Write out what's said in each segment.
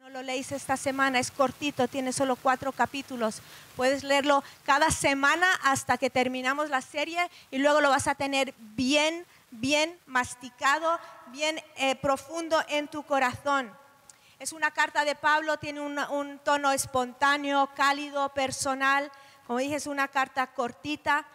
no lo leéis esta semana, es cortito, tiene solo cuatro capítulos. Puedes leerlo cada semana hasta que terminamos la serie y luego lo vas a tener bien, bien masticado, bien eh, profundo en tu corazón. Es una carta de Pablo, tiene un tono espontáneo, cálido, personal. Como dije, es una carta cortita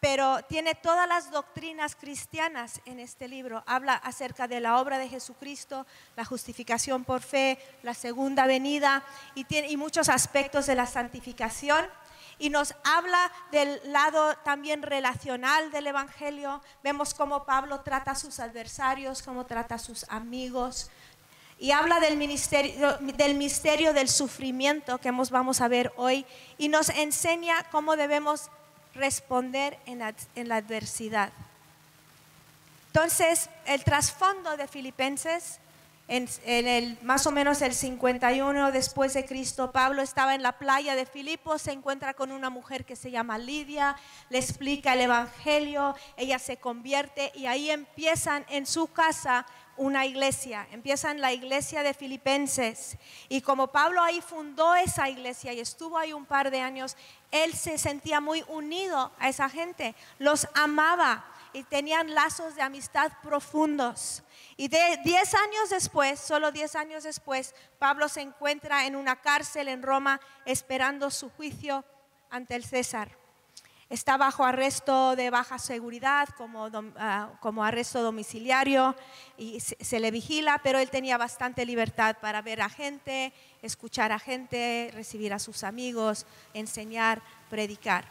pero tiene todas las doctrinas cristianas en este libro. Habla acerca de la obra de Jesucristo, la justificación por fe, la segunda venida y, muchos aspectos de la santificación. Y nos habla del lado también relacional del Evangelio. Vemos cómo Pablo trata a sus adversarios, cómo trata a sus amigos. Y habla del, del misterio del sufrimiento que vamos a ver hoy. Y nos enseña cómo debemos responder en la, adversidad. Entonces, el trasfondo de Filipenses, en, el, más o menos el 51 después de Cristo, Pablo estaba en la playa de Filipos, se encuentra con una mujer que se llama Lidia, le explica el Evangelio, ella se convierte y ahí empiezan en su casa una iglesia, empiezan la iglesia de Filipenses. Y como Pablo ahí fundó esa iglesia y estuvo ahí un par de años, él se sentía muy unido a esa gente, los amaba y tenían lazos de amistad profundos. Y de 10 años después, solo 10 años después, Pablo se encuentra en una cárcel en Roma esperando su juicio ante el César está bajo arresto de baja seguridad, como, ah, como arresto domiciliario, y se, le vigila, pero él tenía bastante libertad para ver a gente, escuchar a gente, recibir a sus amigos, enseñar, predicar.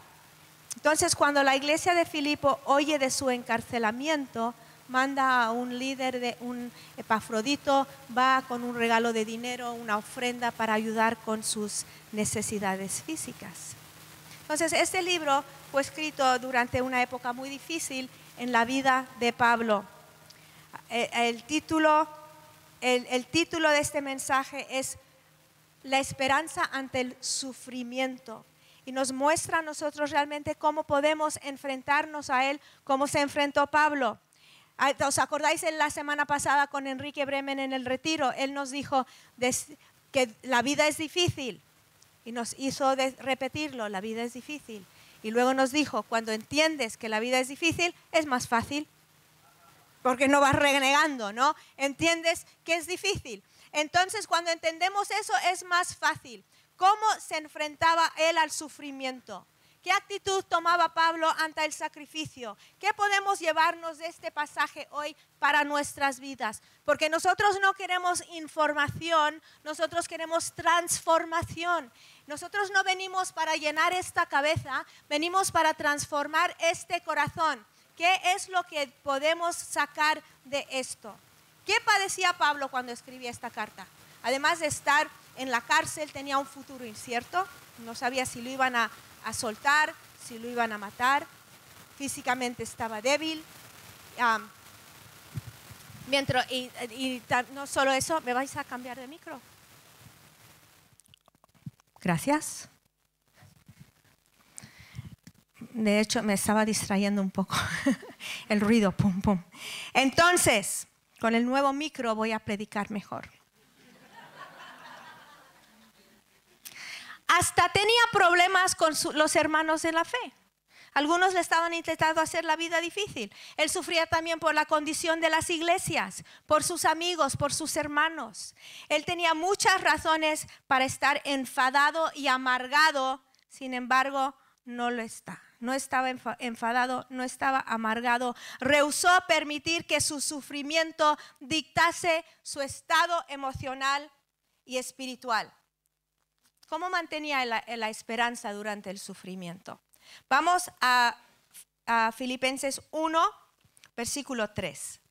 Entonces, cuando la iglesia de Filipo oye de su encarcelamiento, manda a un líder de un epafrodito, va con un regalo de dinero, una ofrenda para ayudar con sus necesidades físicas. Entonces, este libro fue escrito durante una época muy difícil en la vida de Pablo. Eh, el, título, el, título de este mensaje es La esperanza ante el sufrimiento y nos muestra a nosotros realmente cómo podemos enfrentarnos a Él, cómo se enfrentó Pablo. ¿Os acordáis en la semana pasada con Enrique Bremen en el retiro? Él nos dijo que la vida es difícil, y nos hizo repetirlo, la vida es difícil. Y luego nos dijo, cuando entiendes que la vida es difícil, es más fácil, porque no vas renegando, ¿no? Entiendes que es difícil. Entonces, cuando entendemos eso, es más fácil. ¿Cómo se enfrentaba él al sufrimiento? ¿Qué actitud tomaba Pablo ante el sacrificio? ¿Qué podemos llevarnos de este pasaje hoy para nuestras vidas? Porque nosotros no queremos información, nosotros queremos transformación. Nosotros no venimos para llenar esta cabeza, venimos para transformar este corazón. ¿Qué es lo que podemos sacar de esto? ¿Qué padecía Pablo cuando escribía esta carta? Además de estar en la cárcel, tenía un futuro incierto, no sabía si lo iban a a soltar, si lo iban a matar. Físicamente estaba débil. mientras, y, no solo eso, ¿me vais a cambiar de micro? Gracias. De hecho, me estaba distrayendo un poco el ruido, pum, pum. Entonces, con el nuevo micro voy a predicar mejor. Hasta tenía problemas con los hermanos en la fe. Algunos le estaban intentando hacer la vida difícil. Él sufría también por la condición de las iglesias, por sus amigos, por sus hermanos. Él tenía muchas razones para estar enfadado y amargado, sin embargo, no lo está. No estaba enfadado, no estaba amargado. Rehusó permitir que su sufrimiento dictase su estado emocional y espiritual. ¿Cómo mantenía la, esperanza durante el sufrimiento? Vamos a, a Filipenses 1, versículo 3.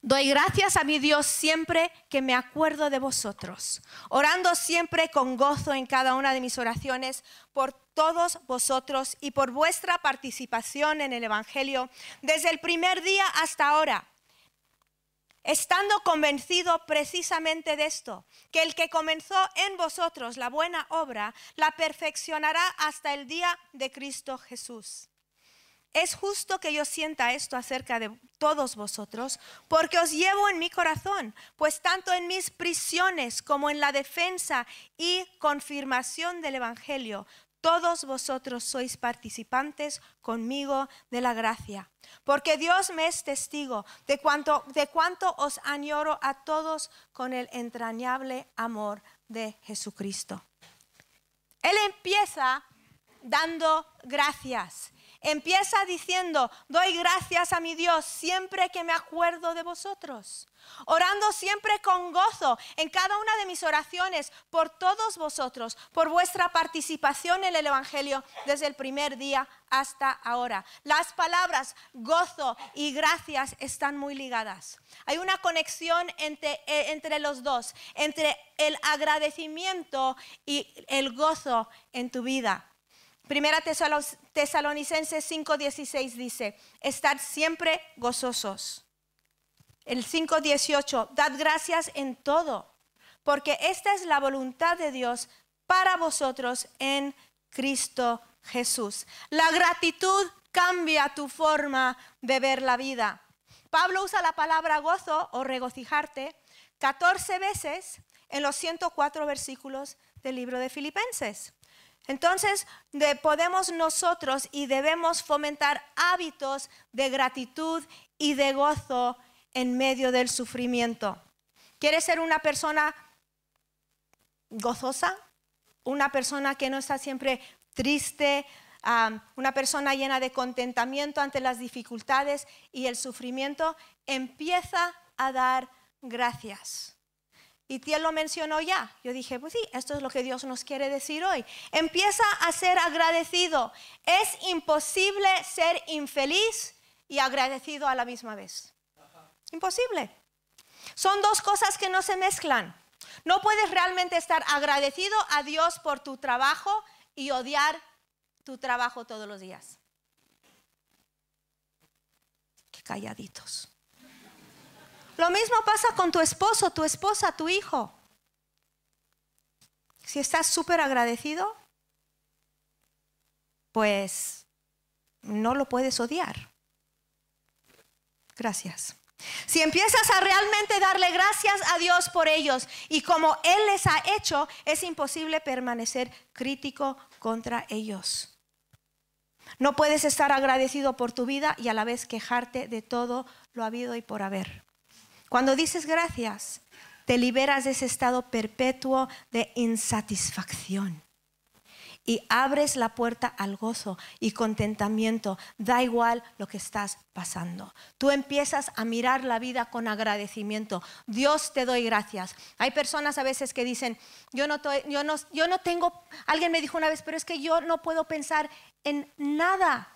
Doy gracias a mi Dios siempre que me acuerdo de vosotros, orando siempre con gozo en cada una de mis oraciones por todos vosotros y por vuestra participación en el Evangelio desde el primer día hasta ahora estando convencido precisamente de esto, que el que comenzó en vosotros la buena obra, la perfeccionará hasta el día de Cristo Jesús. es justo que yo sienta esto acerca de todos vosotros, porque os llevo en mi corazón, pues tanto en mis prisiones como en la defensa y confirmación del Evangelio, todos vosotros sois participantes conmigo de la gracia. Porque Dios me es testigo de cuánto, de cuánto os añoro a todos con el entrañable amor de Jesucristo. Él empieza dando gracias. Empieza diciendo, doy gracias a mi Dios siempre que me acuerdo de vosotros. Orando siempre con gozo en cada una de mis oraciones por todos vosotros, por vuestra participación en el Evangelio desde el primer día hasta ahora. Las palabras gozo y gracias están muy ligadas. Hay una conexión entre, eh, entre los dos, entre el agradecimiento y el gozo en tu vida. Primera Tesalonicenses 5:16 dice, estar siempre gozosos. El 5:18, dad gracias en todo, porque esta es la voluntad de Dios para vosotros en Cristo Jesús. La gratitud cambia tu forma de ver la vida. Pablo usa la palabra gozo o regocijarte 14 veces en los 104 versículos del libro de Filipenses. Entonces, podemos nosotros y debemos fomentar hábitos de gratitud y de gozo en medio del sufrimiento. ¿Quieres ser una persona gozosa? Una persona que no está siempre triste, una persona llena de contentamiento ante las dificultades y el sufrimiento, empieza a dar gracias. Y Tiel lo mencionó ya. Yo dije, pues sí, esto es lo que Dios nos quiere decir hoy. Empieza a ser agradecido. Es imposible ser infeliz y agradecido a la misma vez. Imposible. Son dos cosas que no se mezclan. No puedes realmente estar agradecido a Dios por tu trabajo y odiar tu trabajo todos los días. Qué calladitos. Lo mismo pasa con tu esposo, tu esposa, tu hijo. Si estás súper agradecido, pues no lo puedes odiar. Gracias. Si empiezas a realmente darle gracias a Dios por ellos y como Él les ha hecho, es imposible permanecer crítico contra ellos. No puedes estar agradecido por tu vida y a la vez quejarte de todo lo habido y por haber. Cuando dices gracias, te liberas de ese estado perpetuo de insatisfacción y abres la puerta al gozo y contentamiento. Da igual lo que estás pasando. Tú empiezas a mirar la vida con agradecimiento. Dios te doy gracias. Hay personas a veces que dicen, yo no, yo no, yo no tengo, alguien me dijo una vez, pero es que yo no puedo pensar en nada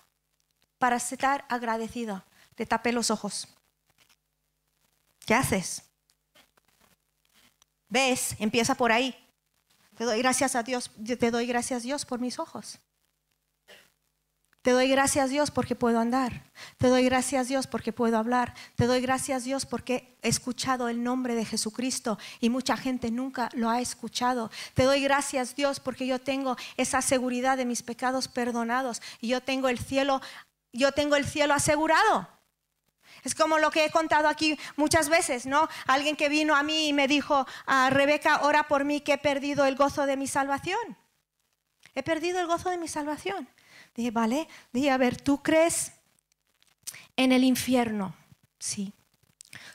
para estar agradecido. Te tapé los ojos. ¿Qué haces? ¿Ves? Empieza por ahí. Te doy gracias a Dios, te doy gracias a Dios por mis ojos. Te doy gracias Dios porque puedo andar. Te doy gracias Dios porque puedo hablar. Te doy gracias Dios porque he escuchado el nombre de Jesucristo y mucha gente nunca lo ha escuchado. Te doy gracias Dios porque yo tengo esa seguridad de mis pecados perdonados y yo tengo el cielo, yo tengo el cielo asegurado. Es como lo que he contado aquí muchas veces, ¿no? Alguien que vino a mí y me dijo, ah, Rebeca, ora por mí que he perdido el gozo de mi salvación. He perdido el gozo de mi salvación. Dije, vale, dije, a ver, ¿tú crees en el infierno? Sí.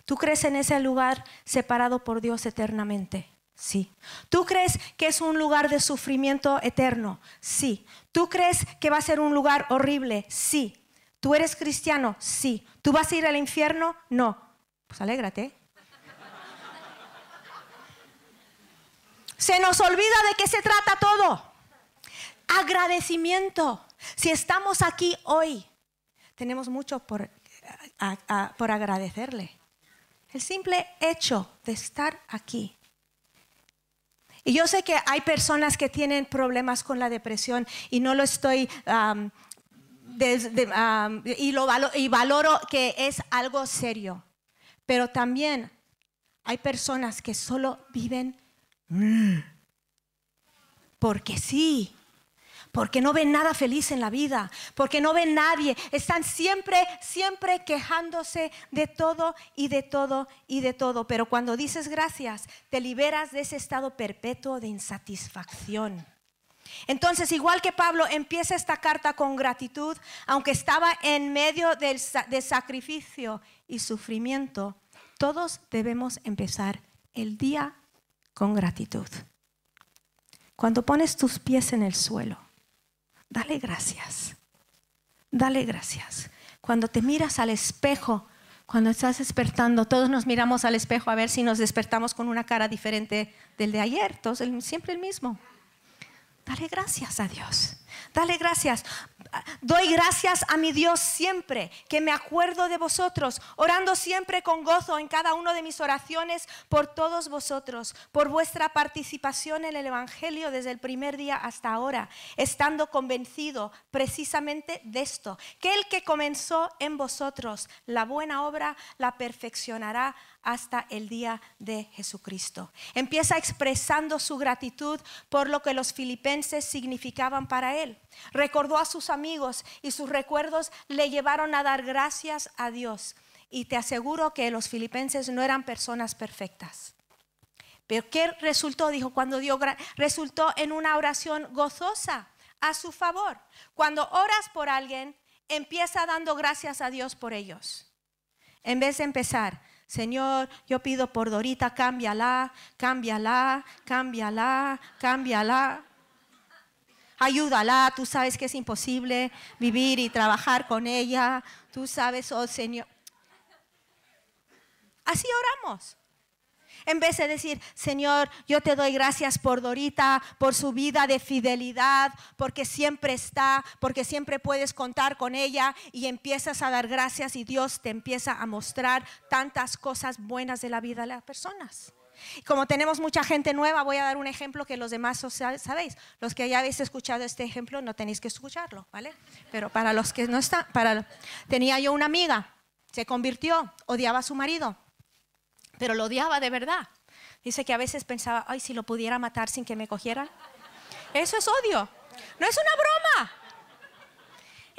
¿Tú crees en ese lugar separado por Dios eternamente? Sí. ¿Tú crees que es un lugar de sufrimiento eterno? Sí. ¿Tú crees que va a ser un lugar horrible? Sí. ¿Tú eres cristiano? Sí. ¿Tú vas a ir al infierno? No. Pues alégrate. Se nos olvida de qué se trata todo. Agradecimiento. Si estamos aquí hoy, tenemos mucho por, por agradecerle. El simple hecho de estar aquí. Y yo sé que hay personas que tienen problemas con la depresión y no lo estoy y, lo y valoro que es algo serio. Pero también hay personas que solo viven porque sí, porque no ven nada feliz en la vida, porque no ven nadie, están siempre, siempre quejándose de todo y de todo y de todo. Pero cuando dices gracias, te liberas de ese estado perpetuo de insatisfacción. Entonces, igual que Pablo empieza esta carta con gratitud, aunque estaba en medio del de sacrificio y sufrimiento, todos debemos empezar el día con gratitud. Cuando pones tus pies en el suelo, dale gracias. Dale gracias. Cuando te miras al espejo, cuando estás despertando, todos nos miramos al espejo a ver si nos despertamos con una cara diferente del de ayer, todos siempre el mismo. Dale gracias a Dios. Dale gracias. Doy gracias a mi Dios siempre, que me acuerdo de vosotros, orando siempre con gozo en cada una de mis oraciones por todos vosotros, por vuestra participación en el Evangelio desde el primer día hasta ahora, estando convencido precisamente de esto, que el que comenzó en vosotros la buena obra la perfeccionará hasta el día de Jesucristo. Empieza expresando su gratitud por lo que los filipenses significaban para él. Recordó a sus amigos y sus recuerdos le llevaron a dar gracias a Dios. Y te aseguro que los filipenses no eran personas perfectas. Pero ¿qué resultó? Dijo, cuando dio, resultó en una oración gozosa a su favor. Cuando oras por alguien, empieza dando gracias a Dios por ellos. En vez de empezar, Señor, yo pido por Dorita, cámbiala, cámbiala, cámbiala, cámbiala. Ayúdala, tú sabes que es imposible vivir y trabajar con ella. Tú sabes, oh Señor. Así oramos. En vez de decir, Señor, yo te doy gracias por Dorita, por su vida de fidelidad, porque siempre está, porque siempre puedes contar con ella y empiezas a dar gracias y Dios te empieza a mostrar tantas cosas buenas de la vida de las personas. Como tenemos mucha gente nueva, voy a dar un ejemplo que los demás sabéis. Los que ya habéis escuchado este ejemplo, no tenéis que escucharlo, ¿vale? Pero para los que no están, para, tenía yo una amiga, se convirtió, odiaba a su marido pero lo odiaba de verdad. Dice que a veces pensaba, ay, si lo pudiera matar sin que me cogieran. Eso es odio, no es una broma.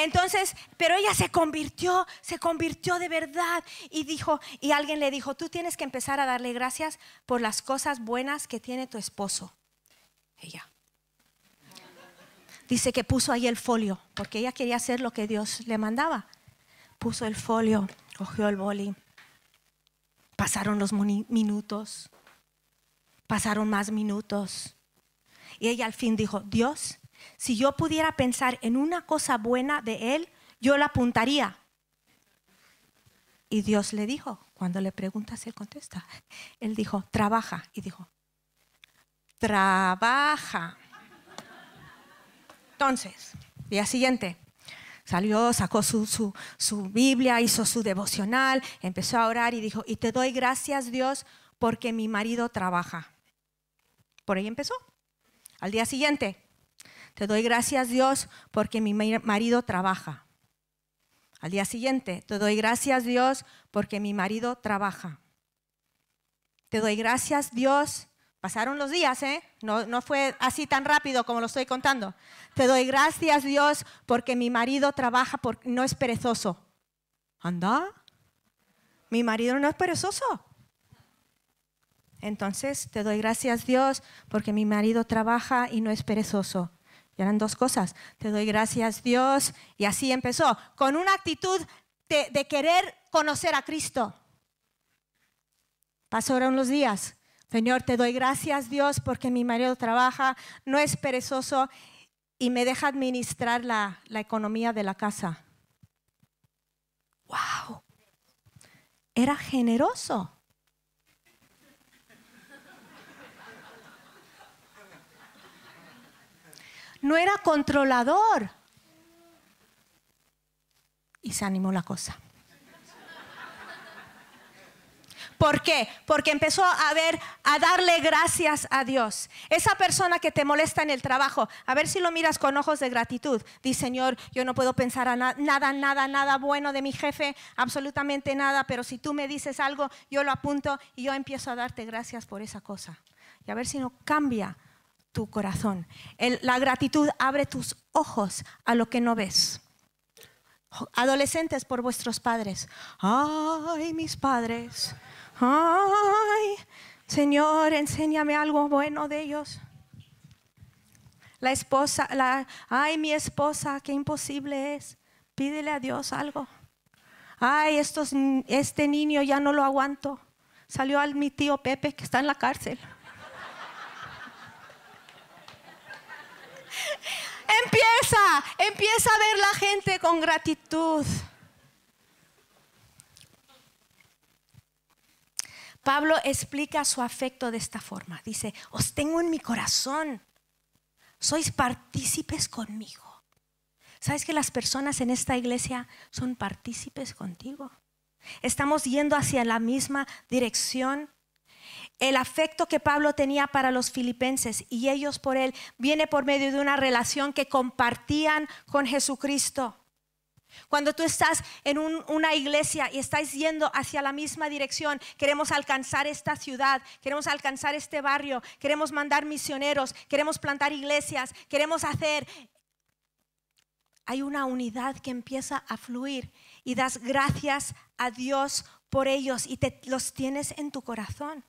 Entonces, pero ella se convirtió, se convirtió de verdad y dijo, y alguien le dijo, tú tienes que empezar a darle gracias por las cosas buenas que tiene tu esposo. Ella. Dice que puso ahí el folio, porque ella quería hacer lo que Dios le mandaba. Puso el folio, cogió el boli Pasaron los minutos, pasaron más minutos. Y ella al fin dijo, Dios, si yo pudiera pensar en una cosa buena de Él, yo la apuntaría. Y Dios le dijo, cuando le preguntas, Él contesta. Él dijo, trabaja. Y dijo, trabaja. Entonces, día siguiente, Salió, sacó su, Biblia, hizo su devocional, empezó a orar y dijo, y te doy gracias Dios porque mi marido trabaja. Por ahí empezó. Al día siguiente, te doy gracias Dios porque mi marido trabaja. Al día siguiente, te doy gracias Dios porque mi marido trabaja. Te doy gracias Dios Pasaron los días, ¿eh? No, no, fue así tan rápido como lo estoy contando. Te doy gracias, Dios, porque mi marido trabaja, porque no es perezoso. ¿Anda? Mi marido no es perezoso. Entonces, te doy gracias, Dios, porque mi marido trabaja y no es perezoso. Y eran dos cosas. Te doy gracias, Dios. Y así empezó, con una actitud de, querer conocer a Cristo. Pasaron los días Señor, te doy gracias, Dios, porque mi marido trabaja, no es perezoso y me deja administrar la economía de la casa. ¡Wow! Era generoso. No era controlador. Y se animó la cosa. ¿Por qué? Porque empezó a ver, a darle gracias a Dios. Esa persona que te molesta en el trabajo, a ver si lo miras con ojos de gratitud. Dice, Señor, yo no puedo pensar a nada, nada, nada bueno de mi jefe, absolutamente nada, pero si tú me dices algo, yo lo apunto y yo empiezo a darte gracias por esa cosa. Y a ver si no cambia tu corazón. la gratitud abre tus ojos a lo que no ves. Adolescentes por vuestros padres. Ay, mis padres. Ay, Señor, enséñame algo bueno de ellos. La esposa, la, ay, mi esposa, qué imposible es. Pídele a Dios algo. Ay, estos, este niño ya no lo aguanto. Salió al mi tío Pepe que está en la cárcel. Empieza, empieza a ver la gente con gratitud. Pablo explica su afecto de esta forma. Dice, os tengo en mi corazón. Sois partícipes conmigo. ¿Sabes que las personas en esta iglesia son partícipes contigo? Estamos yendo hacia la misma dirección. El afecto que Pablo tenía para los filipenses y ellos por él viene por medio de una relación que compartían con Jesucristo. Cuando tú estás en una iglesia y estás yendo hacia la misma dirección, queremos alcanzar esta ciudad, queremos alcanzar este barrio, queremos mandar misioneros, queremos plantar iglesias, queremos hacer hay una unidad que empieza a fluir y das gracias a Dios por ellos y te, los tienes en tu corazón.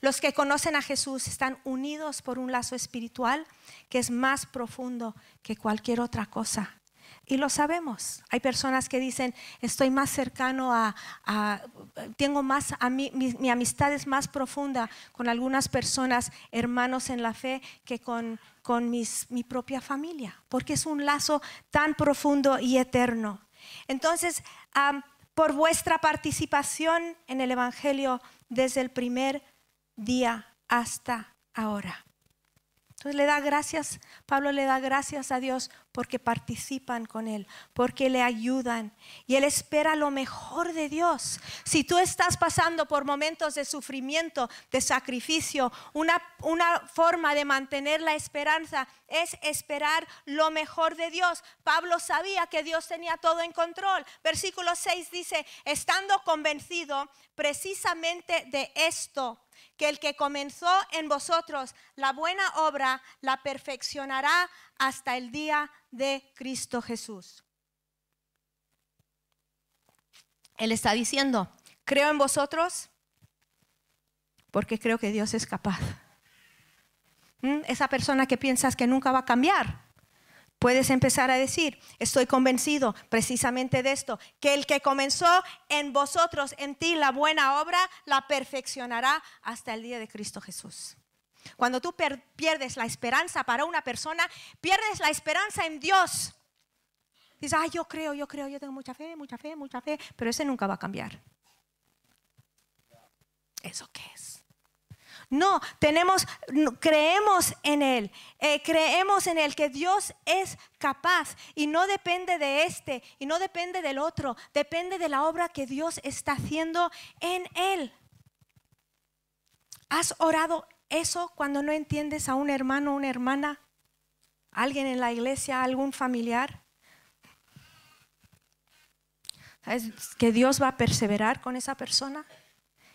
Los que conocen a Jesús están unidos por un lazo espiritual que es más profundo que cualquier otra cosa. Y lo sabemos. Hay personas que dicen, estoy más cercano a, tengo más, a mí, mi, amistad es más profunda con algunas personas, hermanos en la fe, que con, con mis, mi propia familia, porque es un lazo tan profundo y eterno. Entonces, por vuestra participación en el Evangelio desde el primer día hasta ahora. Entonces le da gracias, Pablo le da gracias a Dios porque participan con Él, porque le ayudan y Él espera lo mejor de Dios. Si tú estás pasando por momentos de sufrimiento, de sacrificio, una, una forma de mantener la esperanza es esperar lo mejor de Dios. Pablo sabía que Dios tenía todo en control. Versículo 6 dice, estando convencido precisamente de esto que el que comenzó en vosotros la buena obra la perfeccionará hasta el día de Cristo Jesús. Él está diciendo, creo en vosotros porque creo que Dios es capaz. ¿Mm? Esa persona que piensas que nunca va a cambiar, puedes empezar a decir, estoy convencido precisamente de esto, que el que comenzó en vosotros, en ti, la buena obra, la perfeccionará hasta el día de Cristo Jesús. Cuando tú pierdes la esperanza para una persona, pierdes la esperanza en Dios. Dices, ay, yo creo, yo creo, yo tengo mucha fe, mucha fe, mucha fe, pero ese nunca va a cambiar. ¿Eso qué es? No, tenemos, creemos en Él, eh, creemos en Él, que Dios es capaz y no depende de este y no depende del otro, depende de la obra que Dios está haciendo en Él. ¿Has orado eso cuando no entiendes a un hermano una hermana? ¿Alguien en la iglesia, algún familiar? ¿Sabes que Dios va a perseverar con esa persona?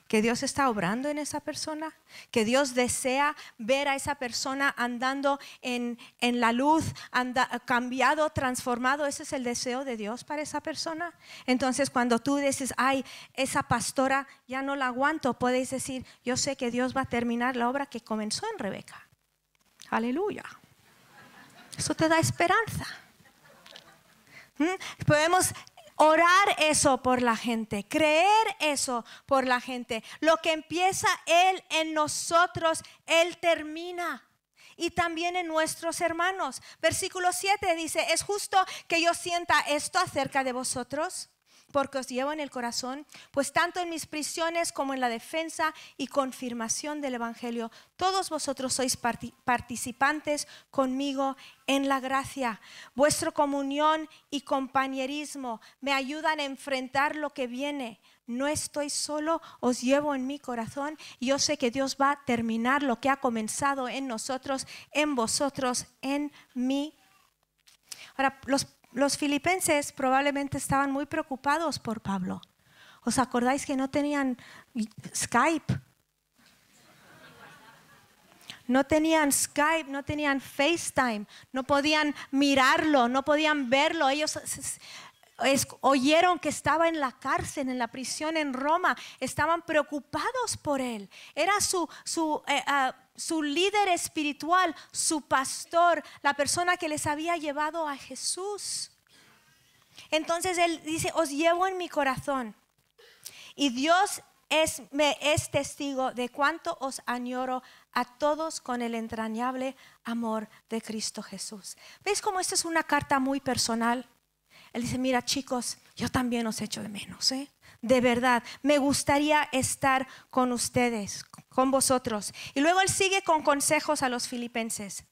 Que Dios está obrando en esa persona, que Dios desea ver a esa persona andando en, la luz, cambiado, transformado. Ese es el deseo de Dios para esa persona. Entonces cuando tú dices, ay, esa pastora ya no la aguanto, puedes decir, yo sé que Dios va a terminar la obra que comenzó en Rebeca. Aleluya. Eso te da esperanza. ¿Mm? Podemos orar eso por la gente, creer eso por la gente. Lo que empieza Él en nosotros, Él termina. Y también en nuestros hermanos. Versículo 7 dice, ¿es justo que yo sienta esto acerca de vosotros? Porque os llevo en el corazón, pues tanto en mis prisiones como en la defensa y confirmación del Evangelio, todos vosotros sois participantes conmigo en la gracia. Vuestra comunión y compañerismo me ayudan a enfrentar lo que viene. No estoy solo, os llevo en mi corazón yo sé que Dios va a terminar lo que ha comenzado en nosotros, en vosotros, en mí. Ahora, los los filipenses probablemente estaban muy preocupados por Pablo. ¿Os acordáis que no tenían Skype? no tenían Skype, no tenían FaceTime, no podían mirarlo, no podían verlo. Ellos oyeron que estaba en la cárcel, en la prisión en Roma, estaban preocupados por él. Era su, su, ah, su líder espiritual, su pastor, la persona que les había llevado a Jesús. Entonces él dice, os llevo en mi corazón. Y Dios es, me, es testigo de cuánto os añoro a todos con el entrañable amor de Cristo Jesús. ¿Veis cómo esta es una carta muy personal? Él dice, mira chicos, yo también os echo de menos, ¿eh? De verdad, me gustaría estar con ustedes, con vosotros. Y luego él sigue con consejos a los filipenses.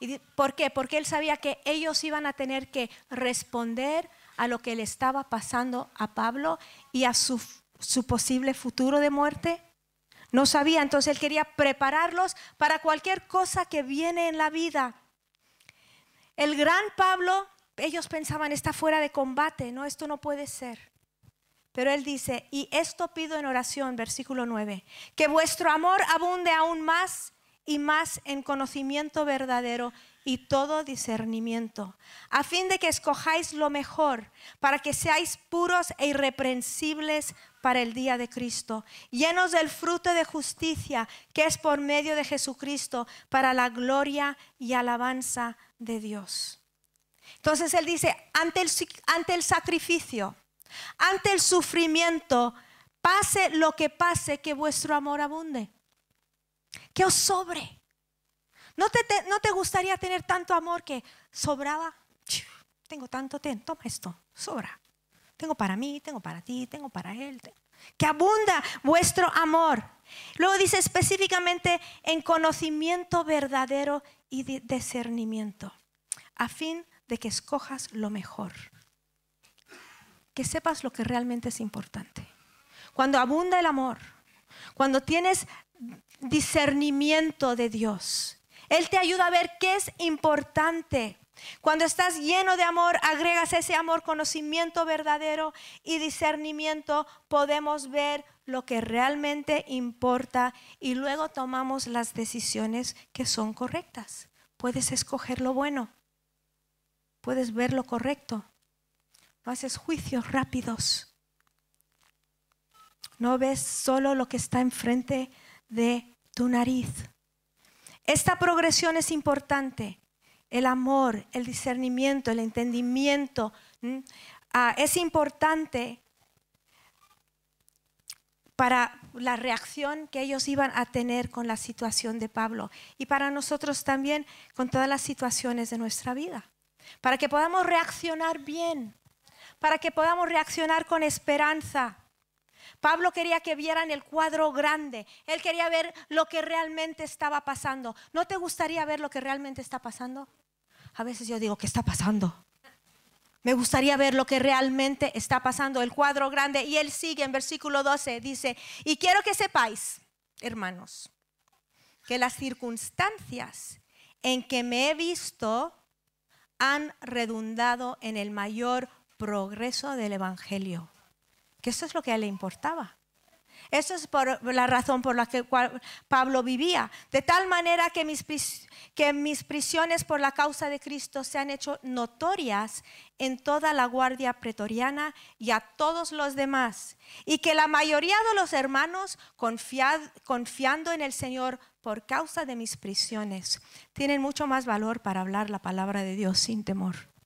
¿Y ¿Por qué? Porque él sabía que ellos iban a tener que responder a lo que le estaba pasando a Pablo y a su, su posible futuro de muerte. No sabía, entonces él quería prepararlos para cualquier cosa que viene en la vida. El gran Pablo, ellos pensaban, está fuera de combate, no, esto no puede ser. Pero él dice, y esto pido en oración, versículo 9, que vuestro amor abunde aún más y más en conocimiento verdadero y todo discernimiento, a fin de que escojáis lo mejor, para que seáis puros e irreprensibles para el día de Cristo, llenos del fruto de justicia que es por medio de Jesucristo, para la gloria y alabanza de Dios. Entonces él dice, ante el, ante el sacrificio, ante el sufrimiento, pase lo que pase, que vuestro amor abunde que os sobre. ¿No te, ¿No te gustaría tener tanto amor que sobraba? Tengo tanto, ten, toma esto, sobra. Tengo para mí, tengo para ti, tengo para él. Que abunda vuestro amor. Luego dice específicamente en conocimiento verdadero y discernimiento, a fin de que escojas lo mejor. Que sepas lo que realmente es importante. Cuando abunda el amor, cuando tienes discernimiento de Dios. Él te ayuda a ver qué es importante. Cuando estás lleno de amor, agregas ese amor, conocimiento verdadero y discernimiento, podemos ver lo que realmente importa y luego tomamos las decisiones que son correctas. Puedes escoger lo bueno, puedes ver lo correcto, haces juicios rápidos, no ves solo lo que está enfrente de tu nariz. Esta progresión es importante. El amor, el discernimiento, el entendimiento ah, es importante para la reacción que ellos iban a tener con la situación de Pablo y para nosotros también con todas las situaciones de nuestra vida. Para que podamos reaccionar bien, para que podamos reaccionar con esperanza, Pablo quería que vieran el cuadro grande. Él quería ver lo que realmente estaba pasando. ¿No te gustaría ver lo que realmente está pasando? A veces yo digo, ¿qué está pasando? Me gustaría ver lo que realmente está pasando, el cuadro grande. Y él sigue en versículo 12, dice, y quiero que sepáis, hermanos, que las circunstancias en que me he visto han redundado en el mayor progreso del Evangelio que eso es lo que a él le importaba. Eso es por la razón por la que Pablo vivía. De tal manera que mis, que mis prisiones por la causa de Cristo se han hecho notorias en toda la guardia pretoriana y a todos los demás. Y que la mayoría de los hermanos, confiando en el Señor por causa de mis prisiones, tienen mucho más valor para hablar la palabra de Dios sin temor.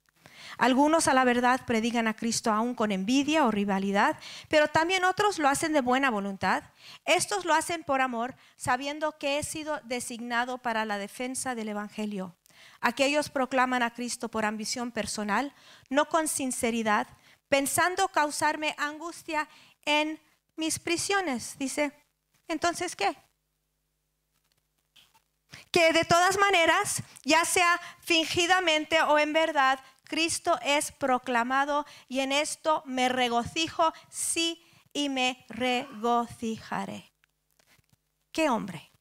Algunos a la verdad predican a Cristo aún con envidia o rivalidad, pero también otros lo hacen de buena voluntad. Estos lo hacen por amor, sabiendo que he sido designado para la defensa del Evangelio. Aquellos proclaman a Cristo por ambición personal, no con sinceridad, pensando causarme angustia en mis prisiones. Dice, entonces, ¿qué? Que de todas maneras, ya sea fingidamente o en verdad, Cristo es proclamado y en esto me regocijo, sí, y me regocijaré. ¿Qué hombre?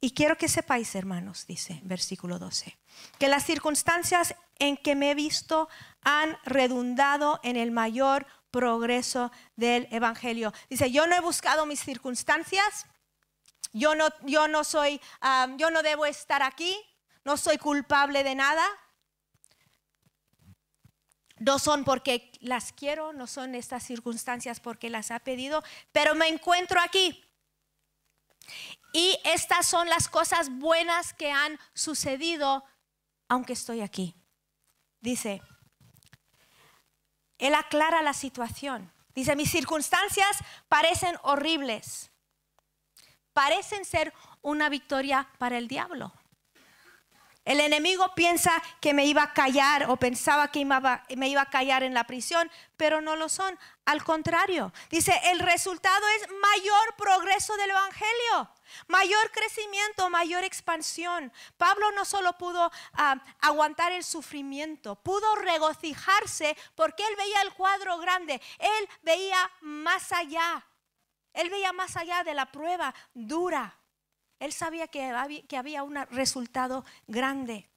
Y quiero que sepáis, hermanos, dice versículo 12, que las circunstancias en que me he visto han redundado en el mayor progreso del Evangelio. Dice, yo no he buscado mis circunstancias, yo no, yo no soy, ah, yo no debo estar aquí, no soy culpable de nada. No son porque las quiero, no son estas circunstancias porque las ha pedido, pero me encuentro aquí. Y estas son las cosas buenas que han sucedido aunque estoy aquí. Dice, él aclara la situación. Dice, mis circunstancias parecen horribles. Parecen ser una victoria para el diablo. El enemigo piensa que me iba a callar o pensaba que me iba a callar en la prisión, pero no lo son. Al contrario, dice, el resultado es mayor progreso del Evangelio, mayor crecimiento, mayor expansión. Pablo no solo pudo ah, aguantar el sufrimiento, pudo regocijarse porque él veía el cuadro grande, él veía más allá, él veía más allá de la prueba dura. Él sabía que había, un resultado grande.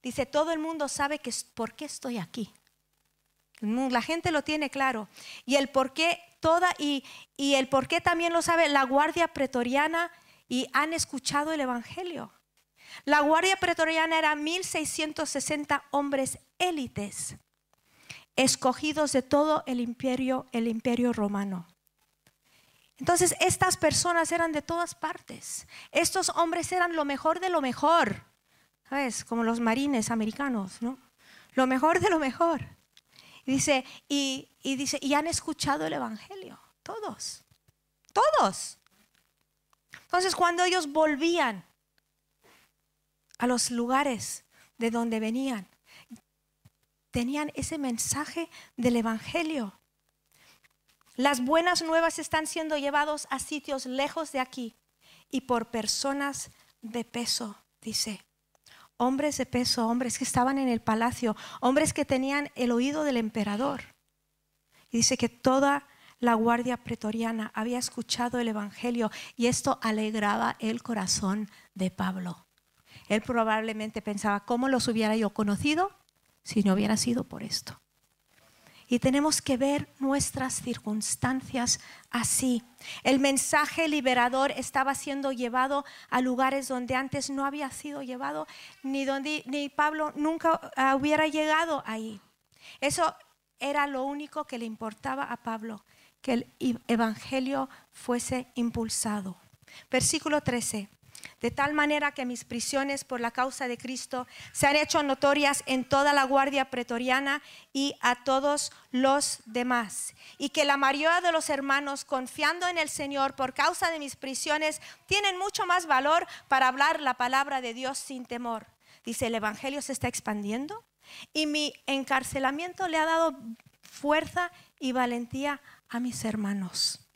Dice, todo el mundo sabe que, por qué estoy aquí. La gente lo tiene claro. Y el por qué toda, y, y el por qué también lo sabe la guardia pretoriana y han escuchado el Evangelio. La guardia pretoriana era 1660 hombres élites, escogidos de todo el imperio, el imperio romano. Entonces, estas personas eran de todas partes. Estos hombres eran lo mejor de lo mejor. ¿Sabes? Como los marines americanos, ¿no? Lo mejor de lo mejor. Y dice, y, dice, y han escuchado el Evangelio. Todos. Todos. Entonces, cuando ellos volvían a los lugares de donde venían, tenían ese mensaje del Evangelio. Las buenas nuevas están siendo llevados a sitios lejos de aquí y por personas de peso, dice. Hombres de peso, hombres que estaban en el palacio, hombres que tenían el oído del emperador. Y dice que toda la guardia pretoriana había escuchado el Evangelio y esto alegraba el corazón de Pablo. Él probablemente pensaba, ¿cómo los hubiera yo conocido si no hubiera sido por esto? Y tenemos que ver nuestras circunstancias así. El mensaje liberador estaba siendo llevado a lugares donde antes no había sido llevado, ni donde ni Pablo nunca ah, hubiera llegado ahí. Eso era lo único que le importaba a Pablo, que el evangelio fuese impulsado. Versículo 13 de tal manera que mis prisiones por la causa de Cristo se han hecho notorias en toda la guardia pretoriana y a todos los demás, y que la mayoría de los hermanos, confiando en el Señor por causa de mis prisiones, tienen mucho más valor para hablar la palabra de Dios sin temor. Dice, el Evangelio se está expandiendo y mi encarcelamiento le ha dado fuerza y valentía a mis hermanos.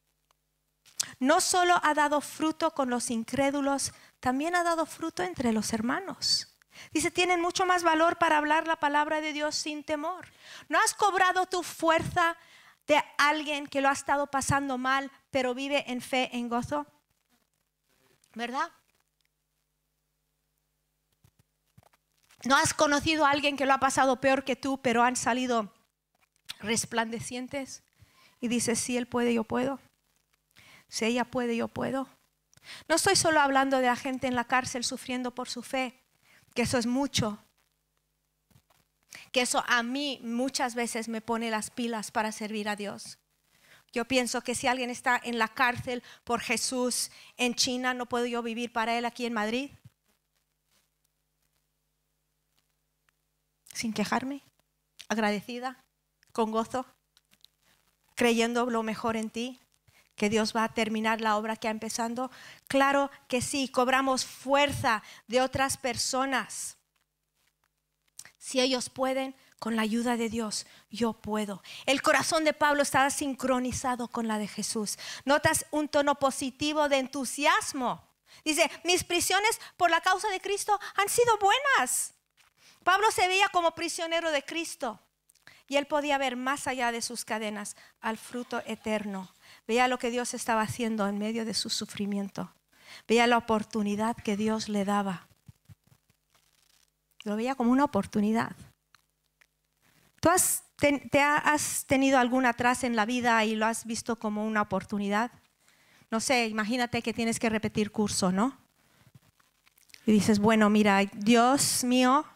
No solo ha dado fruto con los incrédulos, también ha dado fruto entre los hermanos. Dice, tienen mucho más valor para hablar la palabra de Dios sin temor. ¿No has cobrado tu fuerza de alguien que lo ha estado pasando mal, pero vive en fe, en gozo? ¿Verdad? ¿No has conocido a alguien que lo ha pasado peor que tú, pero han salido resplandecientes? Y dices, si él puede, yo puedo. Si ella puede, yo puedo. No estoy solo hablando de la gente en la cárcel sufriendo por su fe, que eso es mucho. Que eso a mí muchas veces me pone las pilas para servir a Dios. Yo pienso que si alguien está en la cárcel por Jesús en China, ¿no puedo yo vivir para Él aquí en Madrid? Sin quejarme, agradecida, con gozo, creyendo lo mejor en ti que Dios va a terminar la obra que ha empezado? Claro que sí, cobramos fuerza de otras personas. Si ellos pueden, con la ayuda de Dios, yo puedo. El corazón de Pablo estaba sincronizado con la de Jesús. Notas un tono positivo de entusiasmo. Dice, mis prisiones por la causa de Cristo han sido buenas. Pablo se veía como prisionero de Cristo y él podía ver más allá de sus cadenas al fruto eterno Veía lo que Dios estaba haciendo en medio de su sufrimiento. Veía la oportunidad que Dios le daba. Lo veía como una oportunidad. ¿Tú has, te, has tenido alguna atrás en la vida y lo has visto como una oportunidad? no sé, imagínate que tienes que repetir curso, ¿no? Y dices, bueno, mira, Dios mío,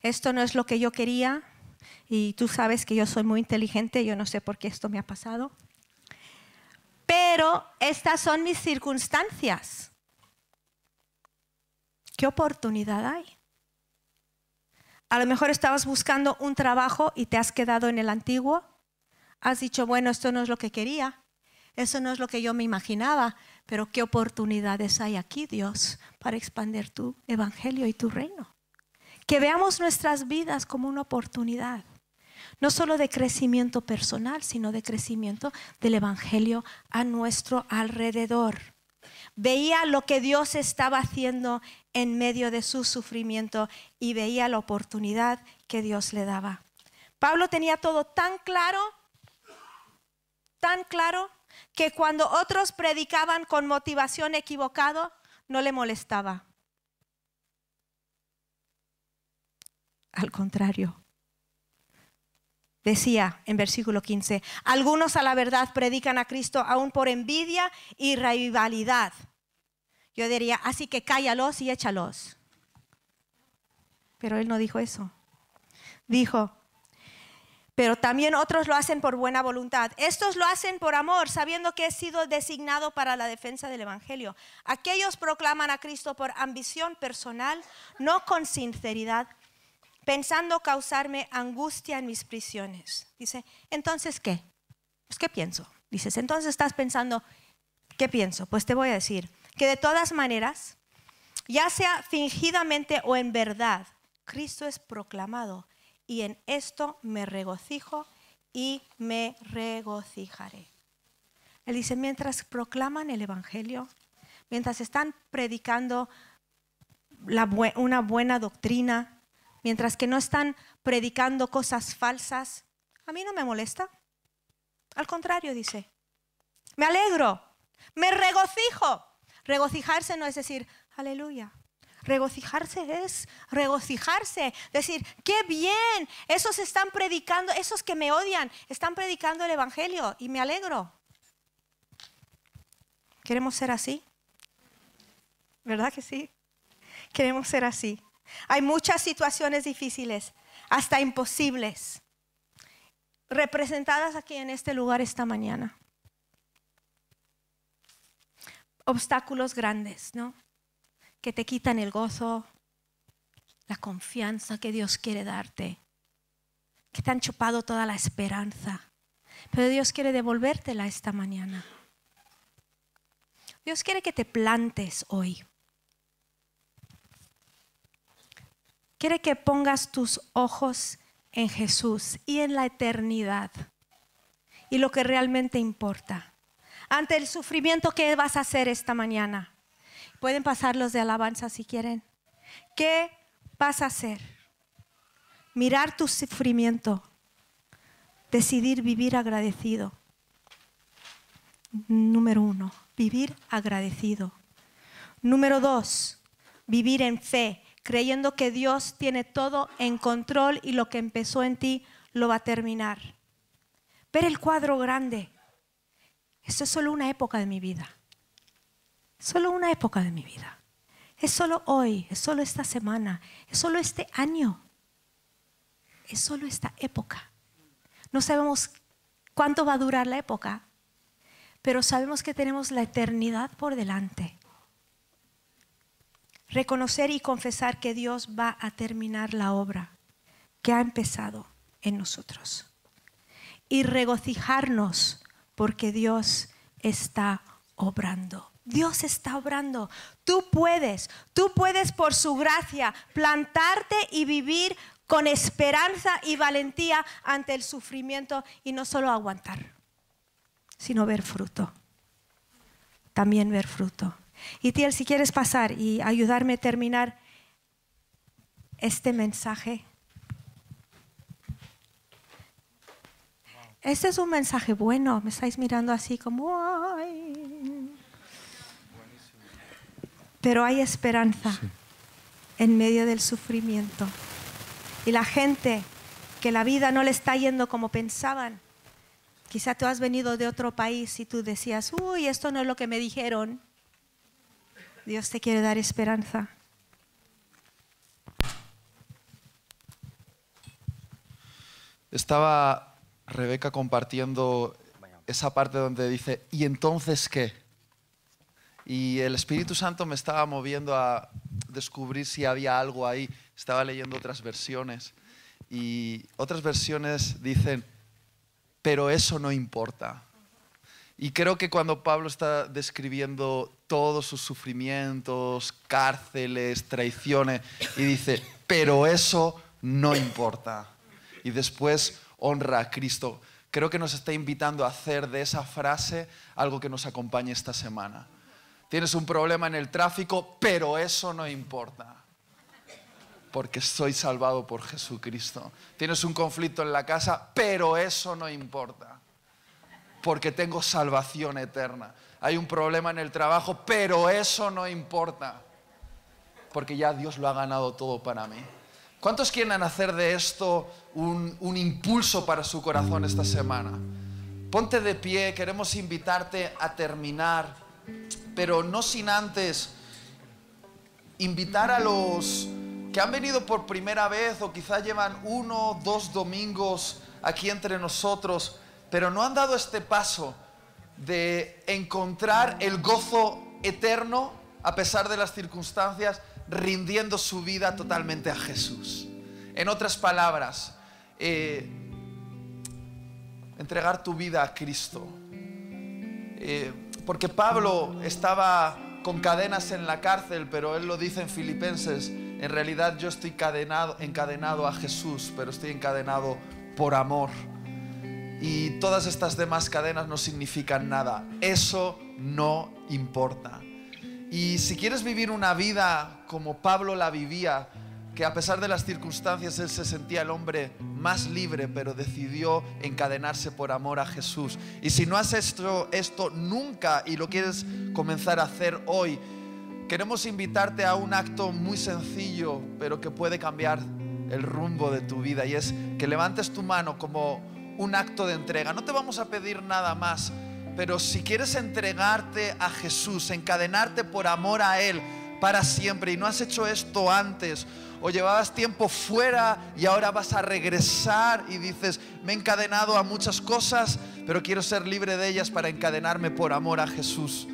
esto no es lo que yo quería y tú sabes que yo soy muy inteligente, yo no sé por qué esto me ha pasado, pero estas son mis circunstancias. ¿Qué oportunidad hay? A lo mejor estabas buscando un trabajo y te has quedado en el antiguo. Has dicho, bueno, esto no es lo que quería, eso no es lo que yo me imaginaba, pero qué oportunidades hay aquí, Dios, para expandir tu evangelio y tu reino. Que veamos nuestras vidas como una oportunidad, no solo de crecimiento personal, sino de crecimiento del evangelio a nuestro alrededor. Veía lo que Dios estaba haciendo en medio de su sufrimiento y veía la oportunidad que Dios le daba. Pablo tenía todo tan claro, tan claro, que cuando otros predicaban con motivación equivocado, no le molestaba. Al contrario. Decía en versículo 15, algunos a la verdad predican a Cristo aún por envidia y rivalidad. Yo diría, así que cállalos y échalos. Pero él no dijo eso. Dijo, pero también otros lo hacen por buena voluntad. Estos lo hacen por amor, sabiendo que he sido designado para la defensa del Evangelio. Aquellos proclaman a Cristo por ambición personal, no con sinceridad, pensando causarme angustia en mis prisiones. Dice, entonces, ¿qué? Pues, ¿qué pienso? Dices, entonces estás pensando, ¿qué pienso? Pues te voy a decir que de todas maneras, ya sea fingidamente o en verdad, Cristo es proclamado y en esto me regocijo y me regocijaré. Él dice, mientras proclaman el Evangelio, mientras están predicando una buena doctrina, mientras que no están predicando cosas falsas, a mí no me molesta. Al contrario, dice, me alegro, me regocijo. Regocijarse no es decir, aleluya, Regocijarse es regocijarse, decir, qué bien, esos están predicando, esos que me odian, están predicando el Evangelio y me alegro. ¿Queremos ser así? ¿Verdad que sí? Queremos ser así. Hay muchas situaciones difíciles, hasta imposibles, representadas aquí en este lugar esta mañana. Obstáculos grandes, ¿no? que te quitan el gozo, la confianza que Dios quiere darte, que te han chupado toda la esperanza. Pero Dios quiere devolvértela esta mañana. Dios quiere que te plantes hoy. Quiere que pongas tus ojos en Jesús y en la eternidad y lo que realmente importa. Ante el sufrimiento, ¿qué vas a hacer esta mañana? Pueden pasar los de alabanza si quieren. ¿Qué vas a hacer? Mirar tu sufrimiento. Decidir vivir agradecido. Número uno, vivir agradecido. Número dos, vivir en fe, creyendo que Dios tiene todo en control y lo que empezó en ti lo va a terminar. Ver el cuadro grande. Esto es solo una época de mi vida solo una época de mi vida. Es solo hoy, es solo esta semana, es solo este año. Es solo esta época. No sabemos cuánto va a durar la época, pero sabemos que tenemos la eternidad por delante. Reconocer y confesar que Dios va a terminar la obra que ha empezado en nosotros. Y regocijarnos porque Dios está obrando. Dios está obrando. Tú puedes, tú puedes por su gracia plantarte y vivir con esperanza y valentía ante el sufrimiento y no solo aguantar, sino ver fruto. También ver fruto. Y Tiel, si quieres pasar y ayudarme a terminar este mensaje. Este es un mensaje bueno, me estáis mirando así como, ay. Pero hay esperanza en medio del sufrimiento. Y la gente que la vida no le está yendo como pensaban, Quizá tú has venido de otro país y tú decías, uy, esto no es lo que me dijeron. Dios te quiere dar esperanza. Estaba Rebeca compartiendo esa parte donde dice, ¿y entonces qué? Y el Espíritu Santo me estaba moviendo a descubrir si había algo ahí. Estaba leyendo otras versiones y otras versiones dicen, pero eso no importa. Y creo que cuando Pablo está describiendo todos sus sufrimientos, cárceles, traiciones, y dice, pero eso no importa y después honra a Cristo. Creo que nos está invitando a hacer de esa frase algo que nos acompañe esta semana. Tienes un problema en el tráfico, pero eso no importa, porque soy salvado por Jesucristo. Tienes un conflicto en la casa, pero eso no importa, porque tengo salvación eterna. Hay un problema en el trabajo, pero eso no importa, porque ya Dios lo ha ganado todo para mí. ¿Cuántos quieren hacer de esto un, impulso para su corazón esta semana? Ponte de pie, queremos invitarte a terminar, pero no sin antes invitar a los que han venido por primera vez o quizá llevan uno, dos domingos aquí entre nosotros, pero no han dado este paso de encontrar el gozo eterno a pesar de las circunstancias rindiendo su vida totalmente a Jesús. En otras palabras, eh, entregar tu vida a Cristo. Eh, porque Pablo estaba con cadenas en la cárcel, pero él lo dice en Filipenses, en realidad yo estoy encadenado a Jesús, pero estoy encadenado por amor. Y todas estas demás cadenas no significan nada. Eso no importa. Y si quieres vivir una vida como Pablo la vivía, que a pesar de las circunstancias él se sentía el hombre más libre, pero decidió encadenarse por amor a Jesús. Y si no has hecho esto nunca y lo quieres comenzar a hacer hoy, queremos invitarte a un acto muy sencillo, pero que puede cambiar el rumbo de tu vida. Y es que levantes tu mano como un acto de entrega. No te vamos a pedir nada más pero si quieres entregarte a Jesús, encadenarte por amor a Él para siempre y no has hecho esto antes o llevabas tiempo fuera y ahora vas a regresar y dices, me he encadenado a muchas cosas, pero quiero ser libre de ellas para encadenarme por amor a Jesús.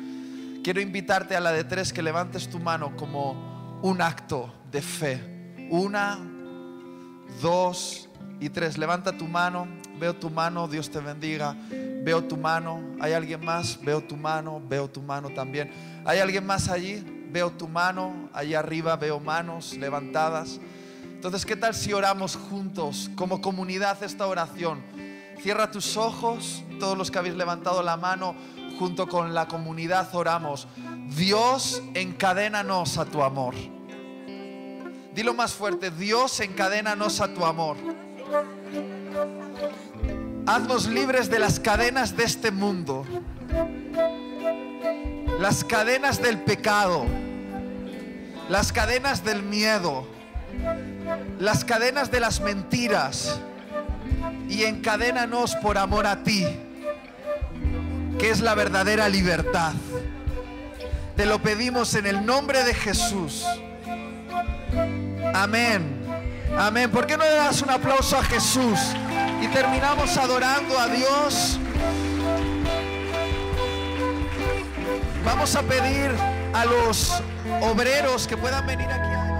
Quiero invitarte a la de tres que levantes tu mano como un acto de fe. Una, dos y tres. Levanta tu mano, veo tu mano, Dios te bendiga. Veo tu mano. ¿Hay alguien más? Veo tu mano. Veo tu mano también. ¿Hay alguien más allí? Veo tu mano. Allí arriba veo manos levantadas. Entonces, ¿qué tal si oramos juntos como comunidad esta oración? Cierra tus ojos, todos los que habéis levantado la mano, junto con la comunidad oramos. Dios, encadénanos a tu amor. Dilo más fuerte, Dios, encadénanos a tu amor. Haznos libres de las cadenas de este mundo. Las cadenas del pecado. Las cadenas del miedo. Las cadenas de las mentiras. Y encadénanos por amor a ti, que es la verdadera libertad. Te lo pedimos en el nombre de Jesús. Amén. Amén. ¿Por qué no le das un aplauso a Jesús? Y terminamos adorando a Dios. Vamos a pedir a los obreros que puedan venir aquí.